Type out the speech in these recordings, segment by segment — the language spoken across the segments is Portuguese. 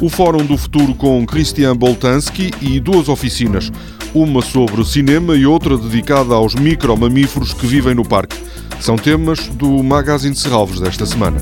o Fórum do Futuro com Christian Boltanski e duas oficinas, uma sobre cinema e outra dedicada aos micromamíferos que vivem no parque. São temas do Magazine de Serralves desta semana.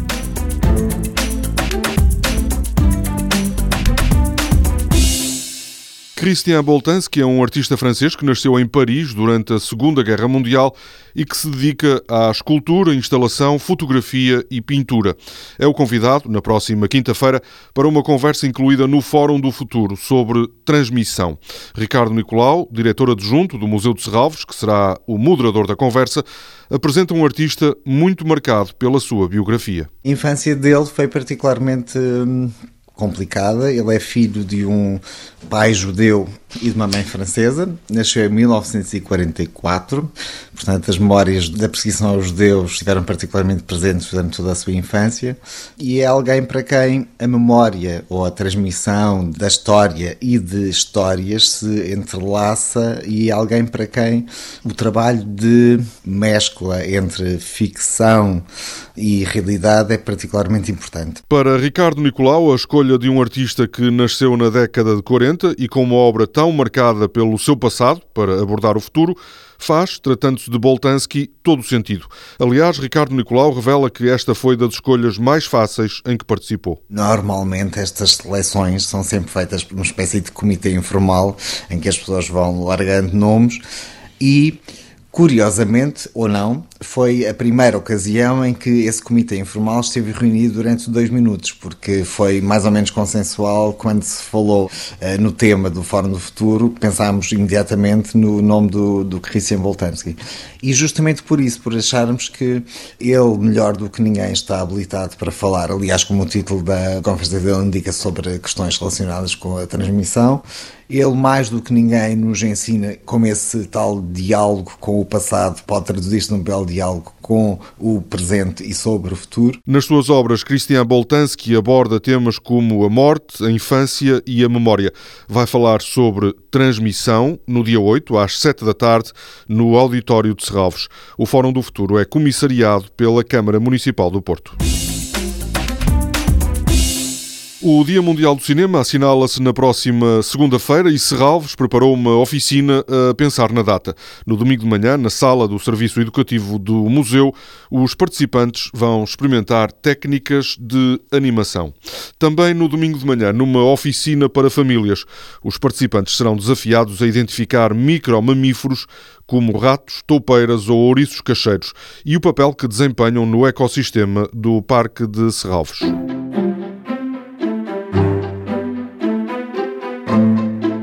Christian Boltanski é um artista francês que nasceu em Paris durante a Segunda Guerra Mundial e que se dedica à escultura, instalação, fotografia e pintura. É o convidado, na próxima quinta-feira, para uma conversa incluída no Fórum do Futuro sobre transmissão. Ricardo Nicolau, diretor adjunto do Museu de Serralves, que será o moderador da conversa, apresenta um artista muito marcado pela sua biografia. A infância dele foi particularmente hum, complicada. Ele é filho de um pai judeu e de uma mãe francesa. Nasceu em 1944, portanto, as memórias da perseguição aos judeus estiveram particularmente presentes durante toda a sua infância. E é alguém para quem a memória ou a transmissão da história e de histórias se entrelaça, e é alguém para quem o trabalho de mescla entre ficção e realidade é particularmente importante. Para Ricardo Nicolau, a escolha de um artista que nasceu na década de 40 e com uma obra tão marcada pelo seu passado para abordar o futuro faz, tratando-se de Boltanski, todo o sentido. Aliás, Ricardo Nicolau revela que esta foi das escolhas mais fáceis em que participou. Normalmente estas seleções são sempre feitas por uma espécie de comitê informal em que as pessoas vão largando nomes e Curiosamente, ou não, foi a primeira ocasião em que esse comitê informal esteve reunido durante dois minutos, porque foi mais ou menos consensual quando se falou uh, no tema do Fórum do Futuro, pensámos imediatamente no nome do, do Christian Boltanski. E justamente por isso, por acharmos que ele, melhor do que ninguém, está habilitado para falar, aliás, como o título da conferência dele indica sobre questões relacionadas com a transmissão, ele, mais do que ninguém, nos ensina como esse tal diálogo com o passado pode traduzir-se num belo diálogo com o presente e sobre o futuro. Nas suas obras, Christian Boltanski aborda temas como a morte, a infância e a memória. Vai falar sobre transmissão no dia 8, às 7 da tarde, no Auditório de Serralves. O Fórum do Futuro é comissariado pela Câmara Municipal do Porto. O Dia Mundial do Cinema assinala-se na próxima segunda-feira e Serralves preparou uma oficina a pensar na data. No domingo de manhã, na sala do Serviço Educativo do Museu, os participantes vão experimentar técnicas de animação. Também no domingo de manhã, numa oficina para famílias, os participantes serão desafiados a identificar micro-mamíferos como ratos, toupeiras ou ouriços cacheiros e o papel que desempenham no ecossistema do Parque de Serralves.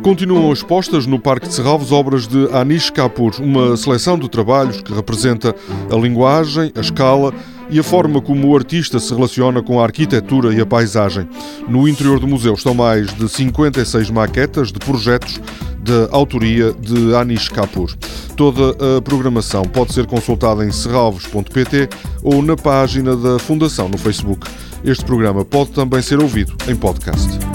Continuam expostas no Parque de Serralves obras de Anish Kapoor, uma seleção de trabalhos que representa a linguagem, a escala e a forma como o artista se relaciona com a arquitetura e a paisagem. No interior do museu estão mais de 56 maquetas de projetos de autoria de Anish Kapoor. Toda a programação pode ser consultada em serralves.pt ou na página da Fundação no Facebook. Este programa pode também ser ouvido em podcast.